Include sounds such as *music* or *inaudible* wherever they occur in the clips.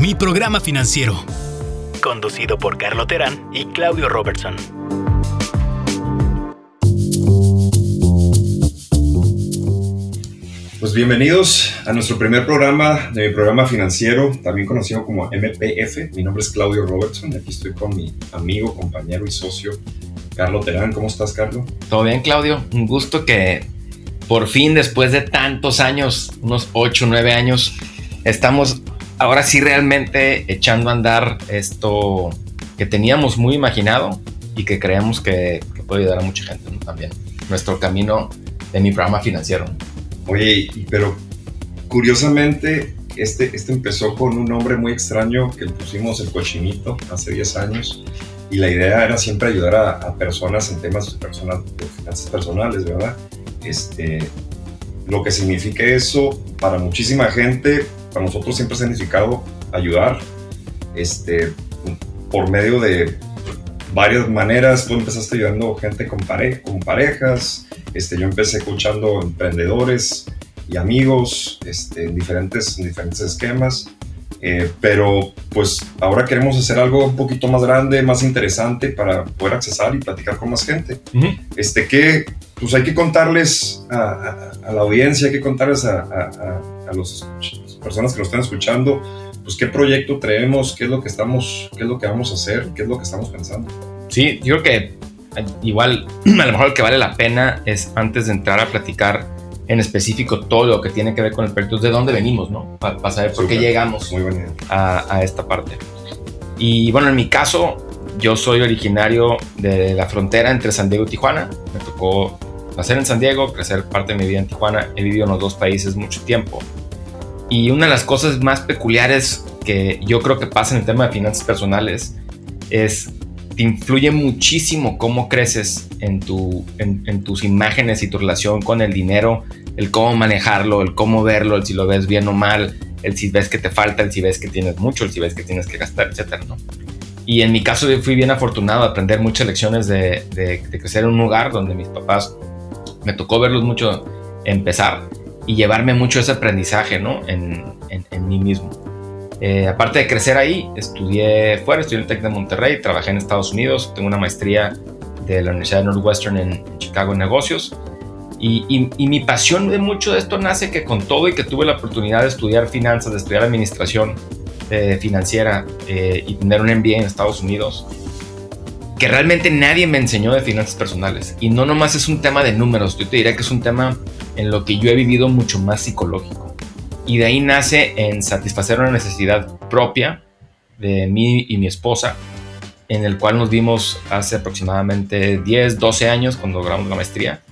Mi programa financiero. Conducido por Carlo Terán y Claudio Robertson. Pues bienvenidos a nuestro primer programa de mi programa financiero, también conocido como MPF. Mi nombre es Claudio Robertson y aquí estoy con mi amigo, compañero y socio, Carlo Terán. ¿Cómo estás, Carlo? Todo bien, Claudio. Un gusto que por fin, después de tantos años, unos 8 o 9 años, estamos ahora sí realmente echando a andar esto que teníamos muy imaginado y que creemos que, puede ayudar a mucha gente también. Nuestro camino de mi programa financiero. Oye, pero curiosamente, este, este empezó con un nombre muy extraño que pusimos el cochinito hace 10 años y la idea era siempre ayudar a, personas en temas personal, de finanzas personales, ¿verdad? Este, lo que significa eso para muchísima gente, para nosotros siempre ha significado ayudar este, por medio de varias maneras. Tú empezaste ayudando gente con, pare con parejas, este, yo empecé escuchando emprendedores y amigos este, en, diferentes, en diferentes esquemas. Eh, pero pues ahora queremos hacer algo un poquito más grande, más interesante para poder accesar y platicar con más gente. este, que pues hay que contarles a, la audiencia, hay que contarles a, a, las personas que nos están escuchando, pues qué proyecto traemos, qué es lo que estamos, qué es lo que vamos a hacer, qué es lo que estamos pensando. Sí, yo creo que igual *clears throat* a lo mejor lo que vale la pena es antes de entrar a platicar en específico todo lo que tiene que ver con el proyecto, de dónde venimos, ¿no? Para saber por qué llegamos a, a, esta parte. Y bueno, en mi caso, yo soy originario de la frontera entre San Diego y Tijuana. Me tocó nacer en San Diego, crecer parte de mi vida en Tijuana. He vivido en los dos países mucho tiempo. Y una de las cosas más peculiares que yo creo que pasa en el tema de finanzas personales es influye muchísimo cómo creces en, tu, en, tus imágenes y tu relación con el dinero, el cómo manejarlo, el cómo verlo, el si lo ves bien o mal, el si ves que te falta, el si ves que tienes mucho, el si ves que tienes que gastar, etcétera, ¿no? Y en mi caso yo fui bien afortunado a aprender muchas lecciones de, de, crecer en un lugar donde mis papás me tocó verlos mucho empezar y llevarme mucho ese aprendizaje, ¿no? En, en, en mí mismo. Eh, aparte de crecer ahí, estudié fuera, estudié en el TEC de Monterrey, trabajé en Estados Unidos, tengo una maestría de la Universidad de Northwestern en, Chicago en negocios. Y, mi pasión de mucho de esto nace que con todo y que tuve la oportunidad de estudiar finanzas, de estudiar administración eh, financiera eh, y tener un MBA en Estados Unidos, que realmente nadie me enseñó de finanzas personales. Y no nomás es un tema de números, yo te diría que es un tema en lo que yo he vivido mucho más psicológico y de ahí nace en satisfacer una necesidad propia de mí y mi esposa, en el cual nos vimos hace aproximadamente 10, 12 años cuando logramos la maestría.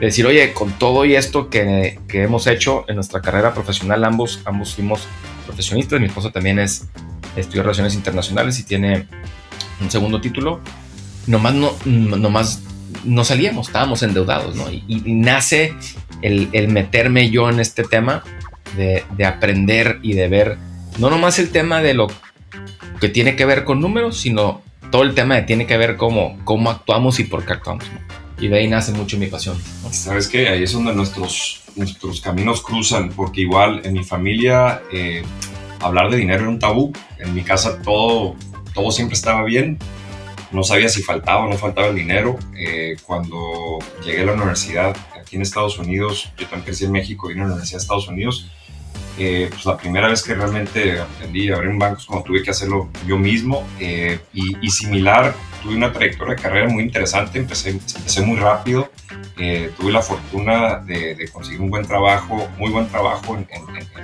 De decir, oye, con todo y esto que, que hemos hecho en nuestra carrera profesional, ambos, ambos fuimos profesionistas, mi esposa también es, estudió Relaciones Internacionales y tiene un segundo título, nomás no, nomás no salíamos, estábamos endeudados, ¿no? Y, nace el, el, meterme yo en este tema de, aprender y de ver no nomás el tema de lo que tiene que ver con números, sino todo el tema de tiene que ver cómo, cómo actuamos y por qué actuamos. Y de ahí nace mucho mi pasión. Sabes que ahí es donde nuestros, nuestros caminos cruzan, porque igual en mi familia eh, hablar de dinero era un tabú. En mi casa todo, todo siempre estaba bien. No sabía si faltaba o no faltaba el dinero. Eh, cuando llegué a la universidad aquí en Estados Unidos, yo también crecí en México, vine a la Universidad de Estados Unidos eh, pues la primera vez que realmente aprendí a abrir un banco es cuando tuve que hacerlo yo mismo eh, y, similar, tuve una trayectoria de carrera muy interesante, empecé, empecé muy rápido, eh, tuve la fortuna de, conseguir un buen trabajo, muy buen trabajo en,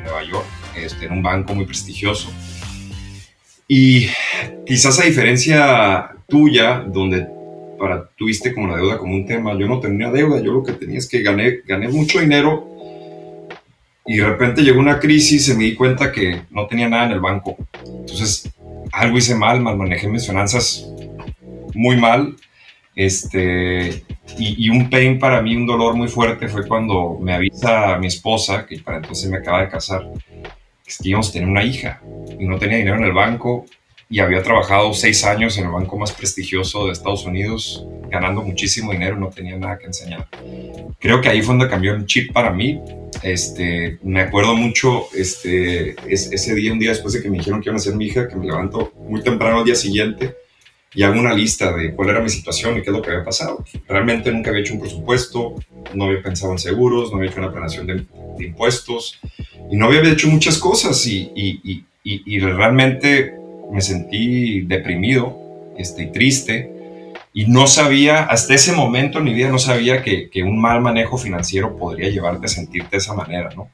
Nueva York, este, en un banco muy prestigioso. Y quizás a diferencia tuya, donde para tuviste como la deuda como un tema, yo no tenía deuda, yo lo que tenía es que gané, gané mucho dinero y de repente llegó una crisis y me di cuenta que no tenía nada en el banco. Entonces, algo hice mal, mal manejé mis finanzas muy mal. Este, y, un pain para mí, un dolor muy fuerte fue cuando me avisa mi esposa, que para entonces me acaba de casar, que íbamos a tener una hija y no tenía dinero en el banco y había trabajado seis años en el banco más prestigioso de Estados Unidos, ganando muchísimo dinero, no tenía nada que enseñar. Creo que ahí fue donde cambió el chip para mí. Este, me acuerdo mucho este, ese día, un día después de que me dijeron que iban a ser mi hija, que me levanto muy temprano al día siguiente y hago una lista de cuál era mi situación y qué es lo que había pasado. Realmente nunca había hecho un presupuesto, no había pensado en seguros, no había hecho una planeación de, impuestos y no había hecho muchas cosas y, y, y, y realmente me sentí deprimido este, triste y no sabía, hasta ese momento en mi vida no sabía que, que, un mal manejo financiero podría llevarte a sentirte de esa manera, ¿no?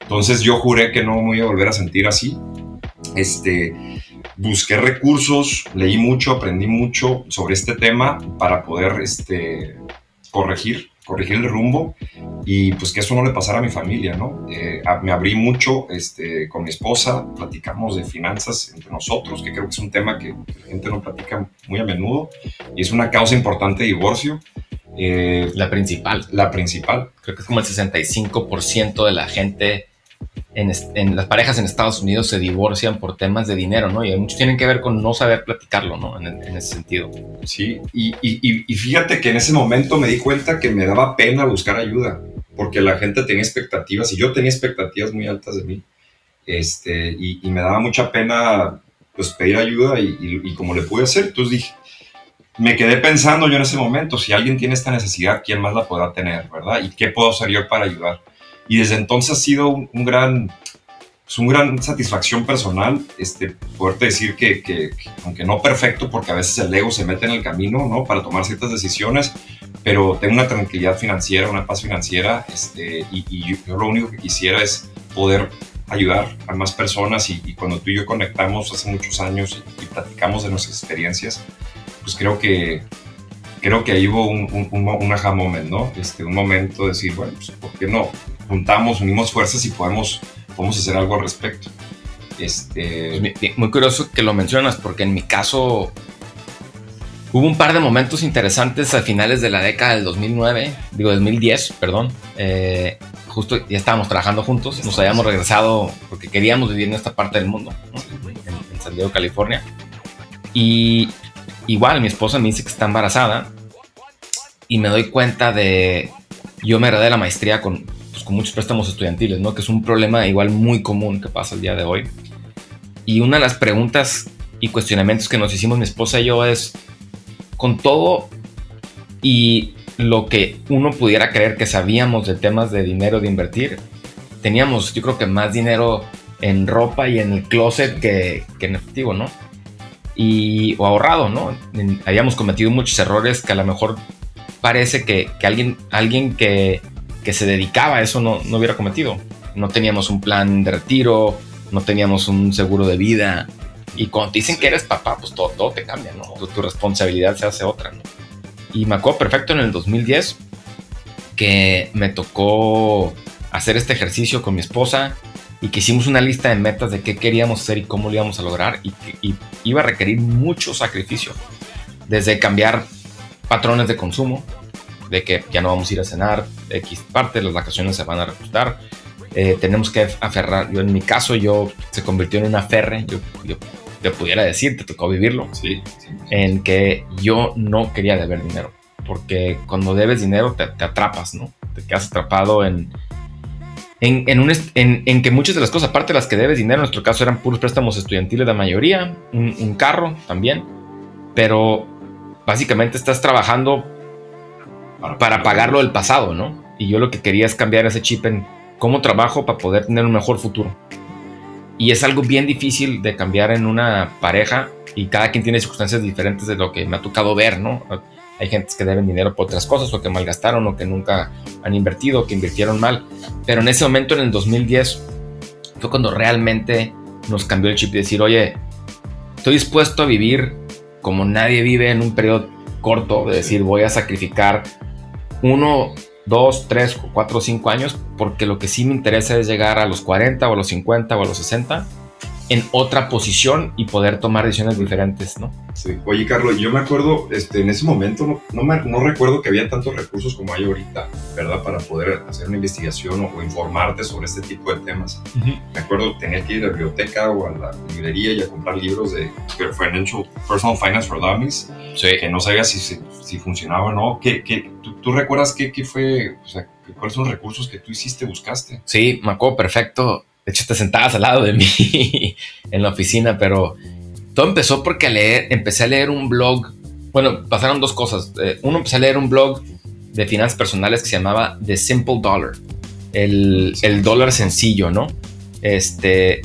Entonces yo juré que no me iba a volver a sentir así. Este, busqué recursos, leí mucho, aprendí mucho sobre este tema para poder este, corregir corregir el rumbo y pues que eso no le pasara a mi familia, ¿no? Eh, me abrí mucho este, con mi esposa, platicamos de finanzas entre nosotros, que creo que es un tema que la gente no platica muy a menudo y es una causa importante de divorcio. Eh, la principal. La principal. Creo que es como el 65% de la gente en, las parejas en Estados Unidos se divorcian por temas de dinero, ¿no? Y muchos tienen que ver con no saber platicarlo, ¿no? En, ese sentido. Sí, y, y, fíjate que en ese momento me di cuenta que me daba pena buscar ayuda, porque la gente tenía expectativas y yo tenía expectativas muy altas de mí, este, y, me daba mucha pena pues pedir ayuda y, como le pude hacer, entonces dije, me quedé pensando yo en ese momento, si alguien tiene esta necesidad, ¿quién más la podrá tener, verdad? ¿Y qué puedo hacer yo para ayudar? Y desde entonces ha sido un, gran, es una gran satisfacción personal este, poderte decir que, que, aunque no perfecto, porque a veces el ego se mete en el camino ¿no? para tomar ciertas decisiones, pero tengo una tranquilidad financiera, una paz financiera, este, y, yo, lo único que quisiera es poder ayudar a más personas y, cuando tú y yo conectamos hace muchos años y, platicamos de nuestras experiencias, pues creo que creo que ahí hubo un, un, un, aha moment, ¿no? Este, un momento de decir, bueno, pues, ¿por qué no? juntamos, unimos fuerzas y podemos, podemos hacer algo al respecto. Este... Pues muy curioso que lo mencionas, porque en mi caso hubo un par de momentos interesantes a finales de la década del 2009, digo 2010, perdón. Eh, justo ya estábamos trabajando juntos, nos habíamos regresado porque queríamos vivir en esta parte del mundo, en, en San Diego, California. Y igual mi esposa me dice que está embarazada y me doy cuenta de, yo me agradé la maestría con pues, con muchos préstamos estudiantiles, ¿no? Que es un problema igual muy común que pasa el día de hoy. Y una de las preguntas y cuestionamientos que nos hicimos mi esposa y yo es, con todo y lo que uno pudiera creer que sabíamos de temas de dinero de invertir, teníamos yo creo que más dinero en ropa y en el closet que, en efectivo, ¿no? Y, o ahorrado, ¿no? habíamos cometido muchos errores que a lo mejor parece que, que alguien, alguien que que se dedicaba a eso no, no hubiera cometido. No teníamos un plan de retiro, no teníamos un seguro de vida. Y cuando te dicen que eres papá, pues todo, todo te cambia, ¿no? Tu, responsabilidad se hace otra, ¿no? Y me acuerdo perfecto en el 2010 que me tocó hacer este ejercicio con mi esposa y que hicimos una lista de metas de qué queríamos hacer y cómo lo íbamos a lograr y iba a requerir mucho sacrificio. Desde cambiar patrones de consumo, de que ya no vamos a ir a cenar, X parte, las vacaciones se van a reajustar. Eh, tenemos que aferrar, yo en mi caso, yo se convirtió en una aferre, yo, yo, pudiera decir, te tocó vivirlo, sí, en que yo no quería deber dinero, porque cuando debes dinero te, atrapas, ¿no? Te quedas atrapado en, en, en, un, en, en, que muchas de las cosas, aparte de las que debes dinero, en nuestro caso eran puros préstamos estudiantiles, la mayoría, un, un carro también, pero básicamente estás trabajando para pagarlo del pasado, ¿no? Y yo lo que quería es cambiar ese chip en cómo trabajo para poder tener un mejor futuro. Y es algo bien difícil de cambiar en una pareja y cada quien tiene circunstancias diferentes de lo que me ha tocado ver, ¿no? Hay gente que deben dinero por otras cosas o que malgastaron o que nunca han invertido o que invirtieron mal. Pero en ese momento, en el 2010, fue cuando realmente nos cambió el chip y decir, oye, estoy dispuesto a vivir como nadie vive en un periodo corto, de decir, voy a sacrificar uno, dos, tres, cuatro, cinco años, porque lo que sí me interesa es llegar a los 40 o a los 50 o a los 60 en otra posición y poder tomar decisiones diferentes, ¿no? Sí. Oye, Carlos, yo me acuerdo, este, en ese momento no, no, me, no recuerdo que había tantos recursos como hay ahorita, ¿verdad? Para poder hacer una investigación o, informarte sobre este tipo de temas. Me acuerdo, tenía que ir a la biblioteca o a la librería y a comprar libros de Financial, Personal Finance for Dummies, sí. que no sabía si, si, funcionaba o no. ¿Qué, qué, tú, recuerdas qué, qué fue, o sea, cuáles son los recursos que tú hiciste, buscaste? Sí, me acuerdo perfecto de hecho, te sentabas al lado de mí *laughs* en la oficina, pero todo empezó porque leer, empecé a leer un blog. Bueno, pasaron dos cosas. Eh, uno, empecé a leer un blog de finanzas personales que se llamaba The Simple Dollar, el, el dólar sencillo, ¿no? Este,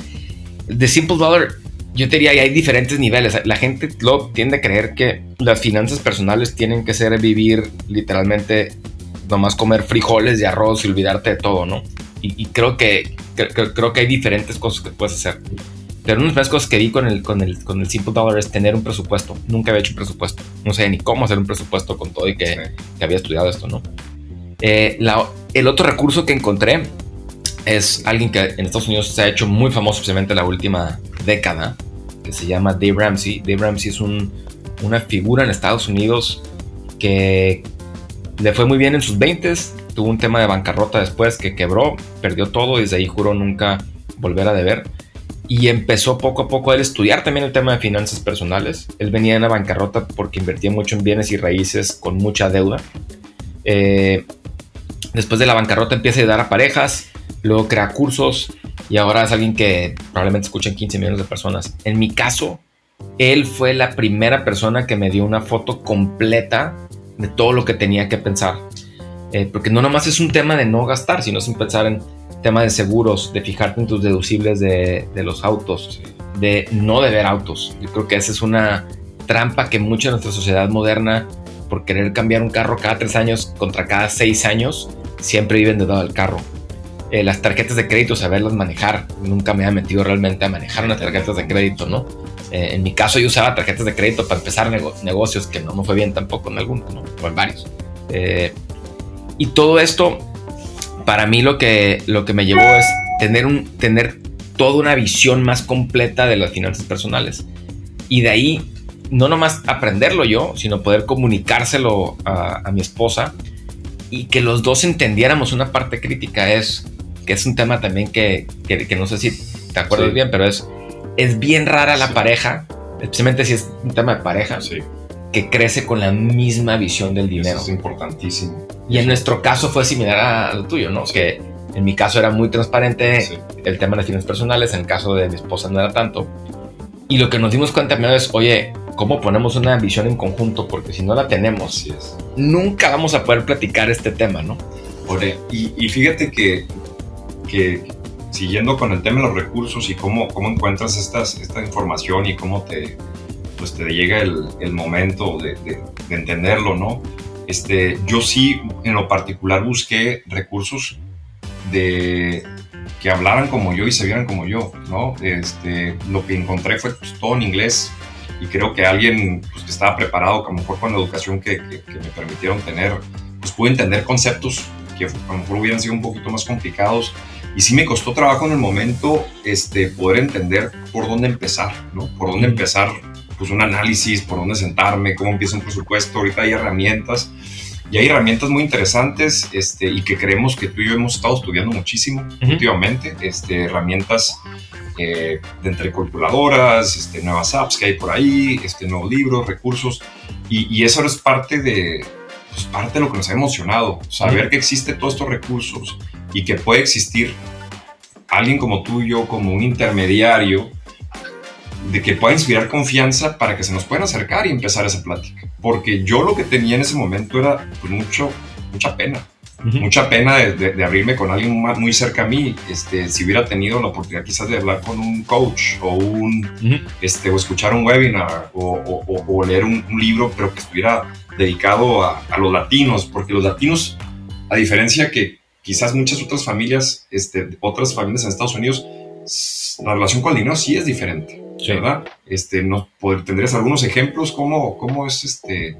The Simple Dollar, yo te diría, hay diferentes niveles. La gente lo tiende a creer que las finanzas personales tienen que ser vivir literalmente nomás comer frijoles y arroz y olvidarte de todo, ¿no? Y creo que creo, que hay diferentes cosas que puedes hacer. Pero una de las cosas que vi con el, con, el, con el Simple Dollar es tener un presupuesto. Nunca había hecho un presupuesto. No sé ni cómo hacer un presupuesto con todo y que, que había estudiado esto, ¿no? Eh, el otro recurso que encontré es alguien que en Estados Unidos se ha hecho muy famoso, especialmente en la última década, que se llama Dave Ramsey. Dave Ramsey es un, una figura en Estados Unidos que le fue muy bien en sus 20s, tuvo un tema de bancarrota después que quebró, perdió todo y desde ahí juró nunca volver a deber. Y empezó poco a poco a estudiar también el tema de finanzas personales. Él venía en la bancarrota porque invertía mucho en bienes y raíces con mucha deuda. Eh, después de la bancarrota empieza a ayudar a parejas, luego crea cursos y ahora es alguien que probablemente escuchen 15 millones de personas. En mi caso, él fue la primera persona que me dio una foto completa de todo lo que tenía que pensar. Eh, porque no nomás es un tema de no gastar, sino sin pensar en tema de seguros, de fijarte en tus deducibles de, de los autos, de no deber autos. Yo creo que esa es una trampa que mucha de nuestra sociedad moderna, por querer cambiar un carro cada tres años contra cada seis años, siempre viven de el carro. Eh, las tarjetas de crédito, saberlas manejar. Nunca me ha metido realmente a manejar unas tarjetas de crédito, ¿no? Eh, en mi caso yo usaba tarjetas de crédito para empezar negocios que no me fue bien tampoco en algunos, ¿no? o en varios. Eh, y todo esto, para mí lo que, lo que me llevó es tener, un, tener toda una visión más completa de las finanzas personales. Y de ahí, no nomás aprenderlo yo, sino poder comunicárselo a, mi esposa y que los dos entendiéramos una parte crítica. Es que es un tema también que, que, no sé si te acuerdas bien, pero es es bien rara la pareja, especialmente si es un tema de pareja, que crece con la misma visión del dinero. es importantísimo. Y en nuestro caso fue similar a lo tuyo, ¿no? Que en mi caso era muy transparente el tema de las finanzas personales, en el caso de mi esposa no era tanto. Y lo que nos dimos cuenta primero es, oye, ¿cómo ponemos una visión en conjunto? Porque si no la tenemos, nunca vamos a poder platicar este tema, ¿no? y, y fíjate que, que siguiendo con el tema de los recursos y cómo, cómo encuentras estas, esta información y cómo te, pues te llega el, el momento de, de, entenderlo, ¿no? Este, yo sí, en lo particular, busqué recursos de, que hablaran como yo y se vieran como yo, ¿no? Este, lo que encontré fue pues, todo en inglés y creo que alguien pues, que estaba preparado, a lo mejor con la educación que, que, que me permitieron tener, pues pude entender conceptos que a lo mejor hubieran sido un poquito más complicados y sí me costó trabajo en el momento este, poder entender por dónde empezar, ¿no? Por dónde empezar, pues un análisis, por dónde sentarme, cómo empieza un presupuesto. Ahorita hay herramientas y hay herramientas muy interesantes este, y que creemos que tú y yo hemos estado estudiando muchísimo últimamente. Este, herramientas eh, de entre calculadoras, este, nuevas apps que hay por ahí, este, nuevos libros, recursos. Y, y eso es parte de, pues parte de lo que nos ha emocionado, saber que existe todos estos recursos y que puede existir alguien como tú y yo, como un intermediario, de que pueda inspirar confianza para que se nos puedan acercar y empezar esa plática. Porque yo lo que tenía en ese momento era pues, mucho, mucha pena. Mucha pena de, abrirme con alguien muy cerca a mí. Este, si hubiera tenido la oportunidad quizás de hablar con un coach o, un, este, o escuchar un webinar o, o, leer un, libro, pero que estuviera dedicado a, a, los latinos, porque los latinos, a diferencia que quizás muchas otras familias, este, otras familias en Estados Unidos, la relación con el dinero sí es diferente, ¿verdad? Este, no, ¿Tendrías algunos ejemplos? ¿Cómo, cómo es este,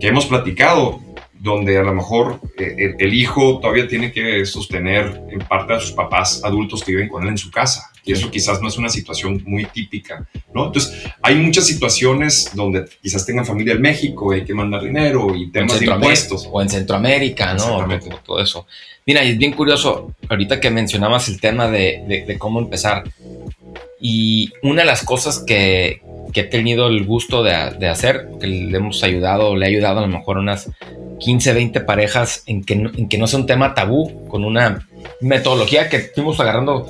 que hemos platicado? donde a lo mejor eh, el, hijo todavía tiene que sostener en parte a sus papás adultos que viven con él en su casa, Y eso quizás no es una situación muy típica, ¿no? Entonces, hay muchas situaciones donde quizás tengan familia en México, hay que mandar dinero y temas de impuestos. O en Centroamérica, ¿no? Todo eso. Mira, y es bien curioso, ahorita que mencionabas el tema de, de, cómo empezar. Y una de las cosas que, que he tenido el gusto de, de, hacer, que le hemos ayudado, le he ayudado a lo mejor unas 15, 20 parejas en que, en que no sea un tema tabú, con una metodología que fuimos agarrando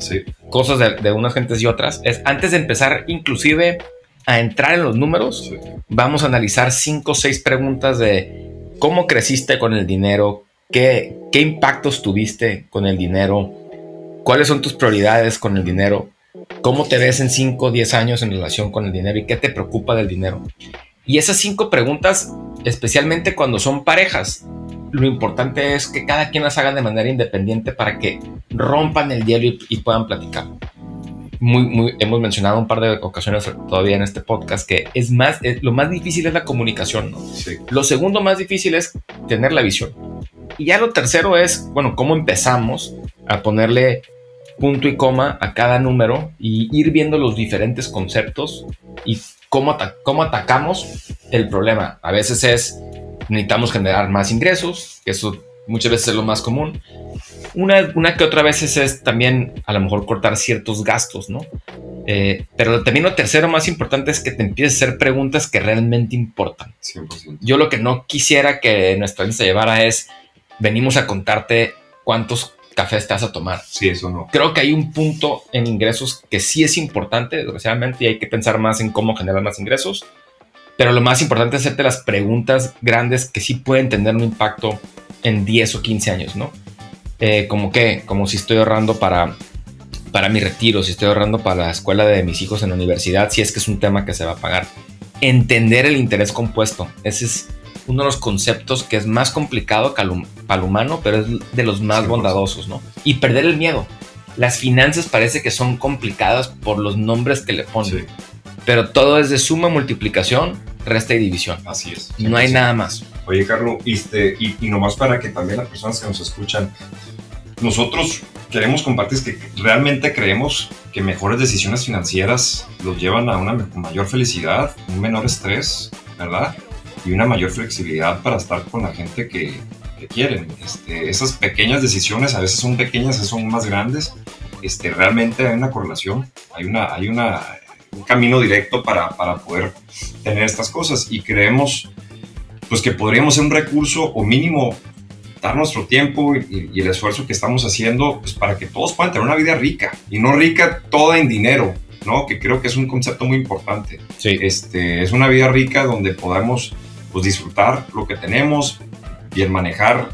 cosas de, unas gentes y otras, es antes de empezar inclusive a entrar en los números, vamos a analizar cinco o seis preguntas de cómo creciste con el dinero, qué, qué impactos tuviste con el dinero, cuáles son tus prioridades con el dinero, cómo te ves en 5 o 10 años en relación con el dinero y qué te preocupa del dinero. Y esas cinco preguntas, especialmente cuando son parejas, lo importante es que cada quien las haga de manera independiente para que rompan el hielo y, puedan platicar. Muy, muy, hemos mencionado un par de ocasiones todavía en este podcast que es más, lo más difícil es la comunicación. ¿no? Lo segundo más difícil es tener la visión. Y ya lo tercero es, bueno, cómo empezamos a ponerle punto y coma a cada número y ir viendo los diferentes conceptos y cómo, cómo atacamos el problema. A veces es necesitamos generar más ingresos, que eso muchas veces es lo más común. Una, una que otra vez es también a lo mejor cortar ciertos gastos, ¿no? Eh, pero también lo tercero más importante es que te empieces a hacer preguntas que realmente importan. 100%. Yo lo que no quisiera que nuestra lista llevara es, venimos a contarte cuántos cafés te vas a tomar. Sí, eso no. Creo que hay un punto en ingresos que sí es importante, desgraciadamente, y hay que pensar más en cómo generar más ingresos pero lo más importante es hacerte las preguntas grandes que sí pueden tener un impacto en 10 o 15 años, ¿no? Eh, como que, como si estoy ahorrando para, para mi retiro, si estoy ahorrando para la escuela de mis hijos en la universidad, si es que es un tema que se va a pagar. Entender el interés compuesto, ese es uno de los conceptos que es más complicado para el humano, pero es de los más bondadosos, ¿no? Y perder el miedo. Las finanzas parece que son complicadas por los nombres que le ponen pero todo es de suma, multiplicación, resta y división. Así es. No hay nada más. Oye, Carlos, este, y, y, nomás para que también las personas que nos escuchan, nosotros queremos compartir que realmente creemos que mejores decisiones financieras los llevan a una mayor felicidad, un menor estrés, ¿verdad? Y una mayor flexibilidad para estar con la gente que, que quieren. Este, esas pequeñas decisiones a veces son pequeñas, a veces son más grandes. Este, realmente hay una correlación, hay una, hay una un camino directo para, para poder tener estas cosas y creemos pues que podríamos ser un recurso o mínimo dar nuestro tiempo y, el esfuerzo que estamos haciendo pues para que todos puedan tener una vida rica y no rica toda en dinero, ¿no? Que creo que es un concepto muy importante. Sí. Este, es una vida rica donde podamos pues disfrutar lo que tenemos, y el manejar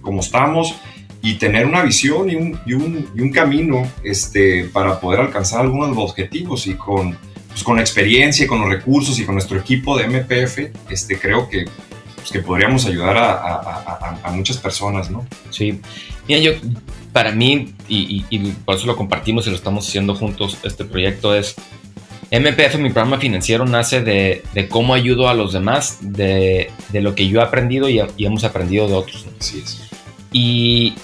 como estamos y tener una visión y un, y un, y un camino este, para poder alcanzar algunos objetivos y con, pues, con experiencia, con los recursos y con nuestro equipo de MPF, este, creo que, pues, que podríamos ayudar a, a, muchas personas, ¿no? Sí. Mira, yo, para mí, y, y, por eso lo compartimos y lo estamos haciendo juntos, este proyecto es... MPF, mi programa financiero, nace de, de cómo ayudo a los demás, de, de, lo que yo he aprendido y, hemos aprendido de otros. Así es. Y,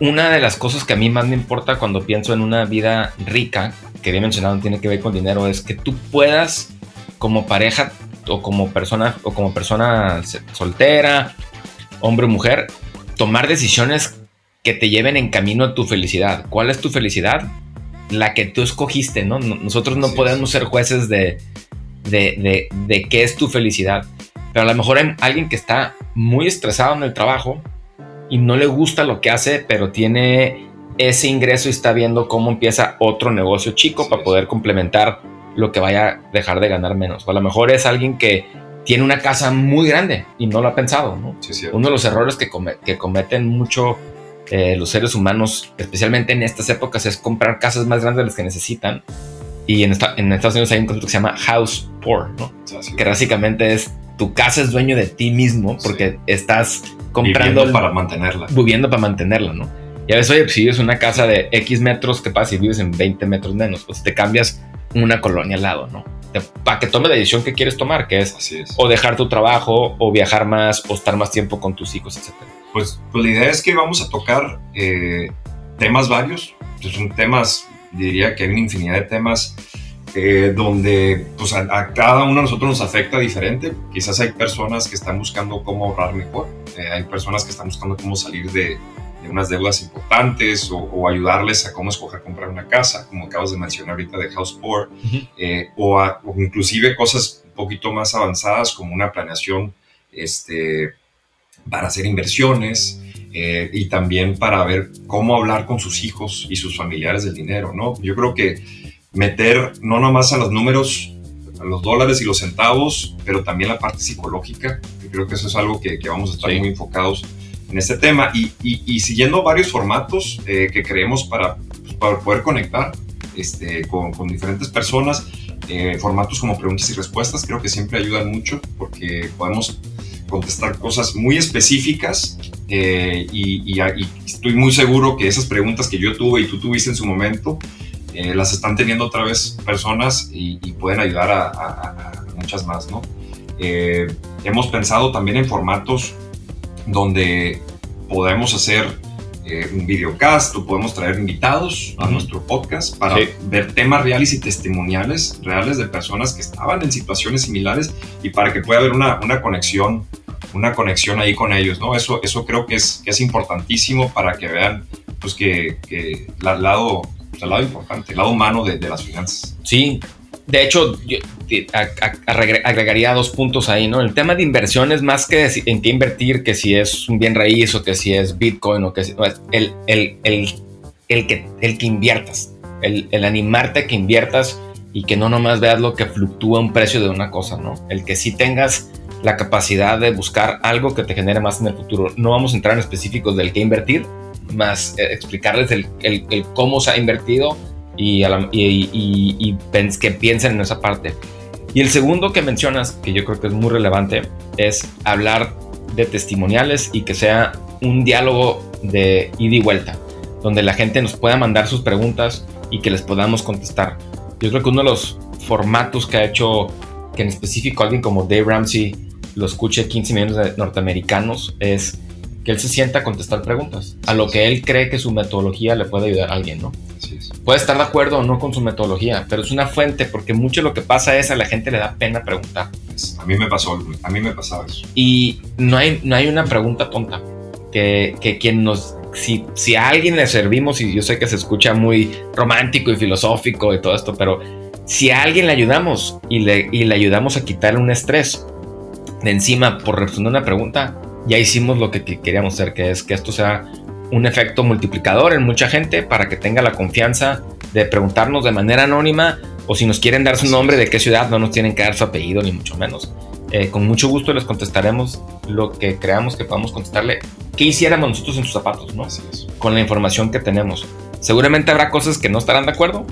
una de las cosas que a mí más me importa cuando pienso en una vida rica, que había mencionado no tiene que ver con dinero, es que tú puedas como pareja o como persona o como persona soltera, hombre o mujer, tomar decisiones que te lleven en camino a tu felicidad. ¿Cuál es tu felicidad? La que tú escogiste, ¿no? Nosotros no podemos ser jueces de, de, de qué es tu felicidad. Pero a lo mejor hay alguien que está muy estresado en el trajo y no le gusta lo que hace, pero tiene ese ingreso y está viendo cómo empieza otro negocio chico para poder complementar lo que vaya a dejar de ganar menos. O a lo mejor es alguien que tiene una casa muy grande y no lo ha pensado. ¿no? Uno de los errores que, que cometen mucho eh, los seres humanos, especialmente en estas épocas, es comprar casas más grandes de las que necesitan. Y en, en Estados Unidos hay un concepto que se llama house poor, ¿no? que básicamente es tu casa es dueño de ti mismo porque estás comprando. Viviendo para mantenerla. Viviendo para mantenerla, ¿no? Y a veces, oye, pues, si vives una casa de X metros, ¿qué pasa si vives en 20 metros menos? Pues te cambias una colonia al lado, ¿no? Para que tome la decisión que quieres tomar, que es, o dejar tu trabajo, o viajar más, o estar más tiempo con tus hijos, etc. Pues, pues la idea es que vamos a tocar eh, temas varios, pues son temas diría que hay una infinidad de temas eh, donde pues, a, cada uno de nosotros nos afecta diferente. Quizás hay personas que están buscando cómo ahorrar mejor, eh, hay personas que están buscando cómo salir de, de unas deudas importantes o, ayudarles a cómo escoger comprar una casa, como acabas de mencionar ahorita de House Poor, eh, o, o, inclusive cosas un poquito más avanzadas como una planeación este, para hacer inversiones. y también para ver cómo hablar con sus hijos y sus familiares del dinero, ¿no? Yo creo que meter no nomás a los números, a los dólares y los centavos, pero también la parte psicológica, que creo que eso es algo que, vamos a estar muy enfocados en este tema y, y, siguiendo varios formatos eh, que creemos para, pues, para, poder conectar este, con, con, diferentes personas. Eh, formatos como preguntas y respuestas creo que siempre ayudan mucho porque podemos contestar cosas muy específicas eh, y, y, estoy muy seguro que esas preguntas que yo tuve y tú tuviste en su momento eh, las están teniendo otra vez personas y, pueden ayudar a, muchas más, ¿no? Eh, hemos pensado también en formatos donde podemos hacer eh, un videocast o podemos traer invitados a nuestro podcast para ver temas reales y testimoniales reales de personas que estaban en situaciones similares y para que pueda haber una, una conexión una conexión ahí con ellos, ¿no? Eso, eso creo que es, que es importantísimo para que vean pues que, que el lado el lado importante, el lado humano de, las finanzas. Sí, de hecho, yo agregaría dos puntos ahí, ¿no? El tema de inversiones, más que en qué invertir, que si es un bien raíz o que si es Bitcoin o que si, el, el, el, el, que, el que inviertas, el, el animarte a que inviertas y que no nomás veas lo que fluctúa un precio de una cosa, ¿no? El que sí tengas la capacidad de buscar algo que te genere más en el futuro. No vamos a entrar en específicos del que invertir, más eh, explicarles el, el, cómo se ha invertido y, y, que piensen en esa parte. Y el segundo que mencionas, que yo creo que es muy relevante, es hablar de testimoniales y que sea un diálogo de ida y vuelta, donde la gente nos pueda mandar sus preguntas y que les podamos contestar. Yo creo que uno de los formatos que ha hecho que en específico alguien como Dave Ramsey lo escuche 15 millones de norteamericanos es que él se sienta a contestar preguntas, a lo que él cree que su metodología le puede ayudar a alguien, ¿no? Puede estar de acuerdo o no con su metodología, pero es una fuente porque mucho lo que pasa es a la gente le da pena preguntar. A mí me pasó, a mí me pasaba eso. Y no hay, no hay una pregunta tonta que, que quien nos si, si, a alguien le servimos, y yo sé que se escucha muy romántico y filosófico y todo esto, pero si a alguien le ayudamos y le, y le ayudamos a quitarle un estrés de encima por responder una pregunta, ya hicimos lo que queríamos hacer, que es que esto sea un efecto multiplicador en mucha gente para que tenga la confianza de preguntarnos de manera anónima o si nos quieren dar su nombre, de qué ciudad, no nos tienen que dar su apellido ni mucho menos. Eh, con mucho gusto les contestaremos lo que creamos que podamos contestarle. ¿Qué hiciéramos nosotros en sus zapatos, no? Con la información que tenemos. Seguramente habrá cosas que no estarán de acuerdo,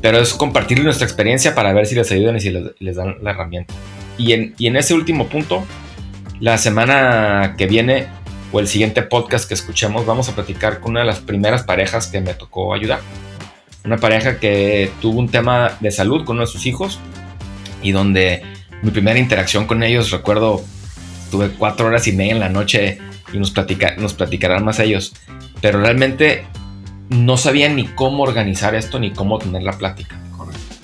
pero es compartir nuestra experiencia para ver si les ayudan y si les, dan la herramienta. Y en, y en ese último punto, la semana que viene o el siguiente podcast que escuchemos vamos a platicar con una de las primeras parejas que me tocó ayudar. Una pareja que tuvo un tema de salud con uno de sus hijos y donde mi primera interacción con ellos, recuerdo, tuve cuatro horas y media en la noche y nos, platica, nos platicarán más ellos. Pero realmente no sabían ni cómo organizar esto ni cómo tener la plática.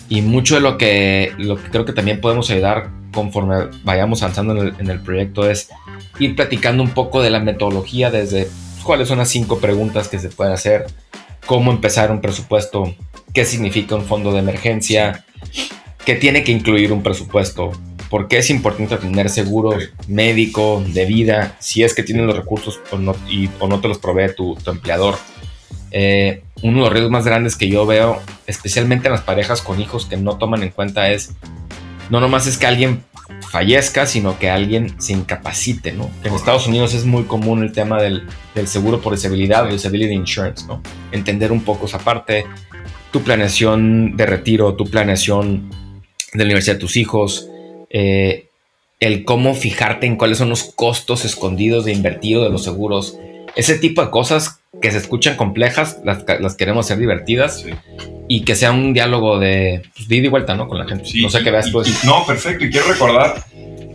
Y mucho de lo que, lo que creo que también podemos ayudar conforme vayamos avanzando en el, proyecto es ir platicando un poco de la metodología desde cuáles son las cinco preguntas que se pueden hacer, cómo empezar un presupuesto, qué significa un fondo de emergencia, qué tiene que incluir un presupuesto, por qué es importante tener seguro médico, de vida, si es que tienes los recursos o no, y, o no te los provee tu, empleador. Eh, uno de los riesgos más grandes que yo veo, especialmente en las parejas con hijos que no toman en cuenta, es no nomás es que alguien fallezca, sino que alguien se incapacite, ¿no? En Estados Unidos es muy común el tema del, seguro por disabilidad disability insurance, ¿no? Entender un poco esa parte, tu planeación de retiro, tu planeación de la universidad de tus hijos, eh, el cómo fijarte en cuáles son los costos escondidos de invertido de los seguros, ese tipo de cosas que se escuchan complejas, las, las queremos hacer divertidas y que sea un diálogo de, pues, ida y vuelta, ¿no? Con la gente. no sé qué veas, pues. no, perfecto. Y quiero recordar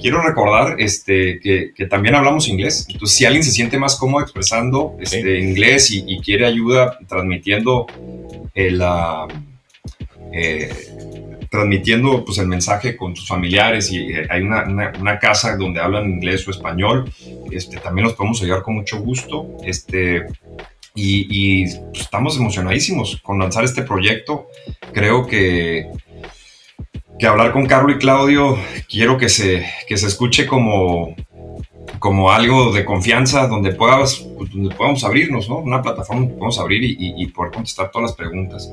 quiero recordar este, que, que, también hablamos inglés. Entonces, si alguien se siente más cómodo expresando este, inglés y, quiere ayuda transmitiendo el, eh, transmitiendo pues, el mensaje con sus familiares y eh, hay una, una, casa donde hablan inglés o español, este, también los podemos ayudar con mucho gusto. Este, y, y pues, estamos emocionadísimos con lanzar este proyecto. Creo que que hablar con Carlos y Claudio, quiero que se, que se escuche como, como algo de confianza donde, puedas, donde podamos abrirnos, ¿no? Una plataforma donde podamos abrir y, y, poder contestar todas las preguntas.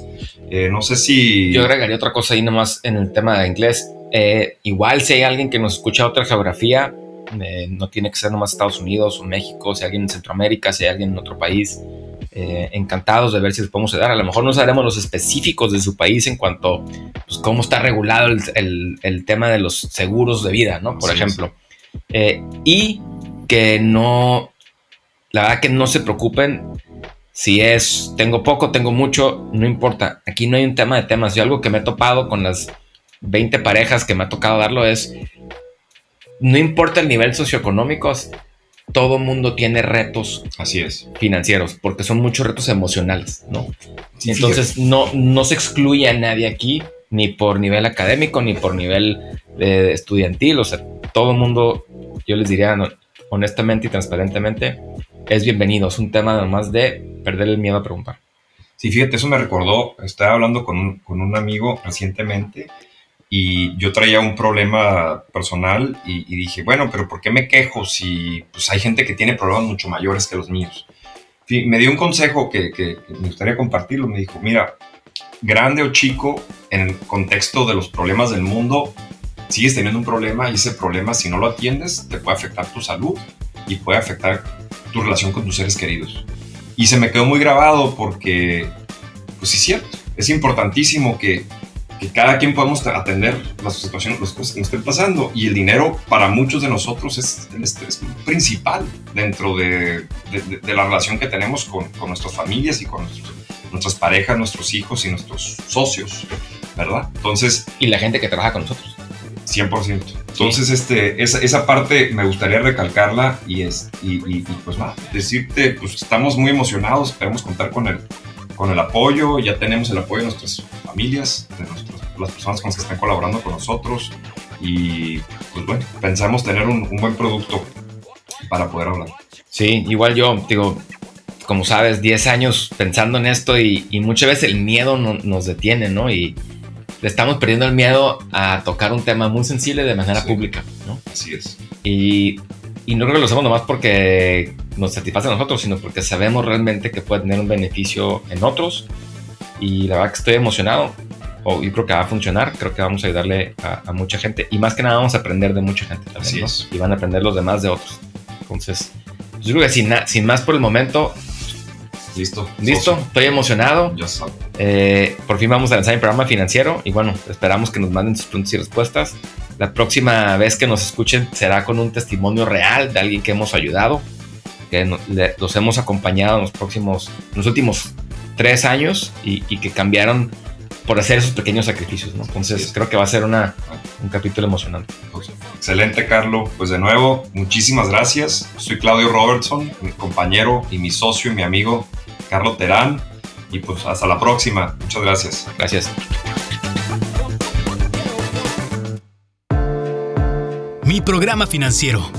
Eh, no sé si... Yo agregaría otra cosa ahí nomás en el tema de inglés. Eh, igual si hay alguien que nos escucha otra geografía, eh, no tiene que ser nomás Estados Unidos o México, si hay alguien en Centroamérica, si hay alguien en otro país, eh, encantados de ver si les podemos ayudar. A lo mejor no sabremos los específicos de su país en cuanto pues, cómo está regulado el, tema de los seguros de vida, ¿no? Por ejemplo. Eh, y que no, la verdad que no se preocupen si es, tengo poco, tengo mucho, no importa. Aquí no hay un tema de temas. Yo algo que me he topado con las 20 parejas que me ha tocado darlo es, no importa el nivel socioeconómico, todo mundo tiene retos Así es. financieros, porque son muchos retos emocionales, ¿no? Entonces no, no se excluye a nadie aquí, ni por nivel académico, ni por nivel eh, estudiantil, o sea, todo el mundo, yo les diría honestamente y transparentemente, es bienvenido, es un tema nomás de perder el miedo a preguntar. Sí, fíjate, eso me recordó, estaba hablando con con un amigo recientemente y yo traía un problema personal y, dije, bueno, pero ¿por qué me quejo si pues, hay gente que tiene problemas mucho mayores que los míos? Me dio un consejo que, que, me gustaría compartirlo. Me dijo, mira, grande o chico, en el contexto de los problemas del mundo, sigues teniendo un problema y ese problema, si no lo atiendes, te puede afectar tu salud y puede afectar tu relación con tus seres queridos. Y se me quedó muy grabado porque, pues sí es cierto, es importantísimo que que cada quien podamos atender las situaciones, las cosas que nos estén pasando. Y el dinero para muchos de nosotros es principal dentro de, de, la relación que tenemos con, con nuestras familias y con nuestras parejas, nuestros hijos y nuestros socios, ¿verdad? Entonces... Y la gente que trabaja con nosotros. 100%. Entonces, este, esa, esa, parte me gustaría recalcarla y, es, y, y, pues nada, decirte, pues estamos muy emocionados, esperamos contar con el, con el apoyo, ya tenemos el apoyo de nuestras familias, de las personas con las que están colaborando con nosotros y pues bueno, pensamos tener un, buen producto para poder hablar. Sí, igual yo digo, como sabes, 10 años pensando en esto y, muchas veces el miedo nos detiene, ¿no? Y le estamos perdiendo el miedo a tocar un tema muy sensible de manera pública, ¿no? Así es. Y y no creo que lo hacemos nomás porque nos satisface a nosotros, sino porque sabemos realmente que puede tener un beneficio en otros. Y la verdad que estoy emocionado. O yo creo que va a funcionar. Creo que vamos a ayudarle a, mucha gente. Y más que nada vamos a aprender de mucha gente también. Y van a aprender los demás de otros. Entonces, yo creo que sin, sin más por el momento, Listo. Listo, estoy emocionado. Ya sabes. Eh, por fin vamos a lanzar el programa financiero y bueno, esperamos que nos manden sus preguntas y respuestas. La próxima vez que nos escuchen será con un testimonio real de alguien que hemos ayudado, que los hemos acompañado en los próximos, los últimos tres años y, que cambiaron por hacer esos pequeños sacrificios, ¿no? Entonces creo que va a ser una, un capítulo emocionante. Excelente, Carlos. Pues de nuevo, muchísimas gracias. Soy Claudio Robertson, mi compañero y mi socio y mi amigo Carlos Terán. Y pues hasta la próxima. Muchas gracias. Gracias. Mi programa financiero.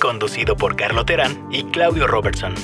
Conducido por Carlos Terán y Claudio Robertson.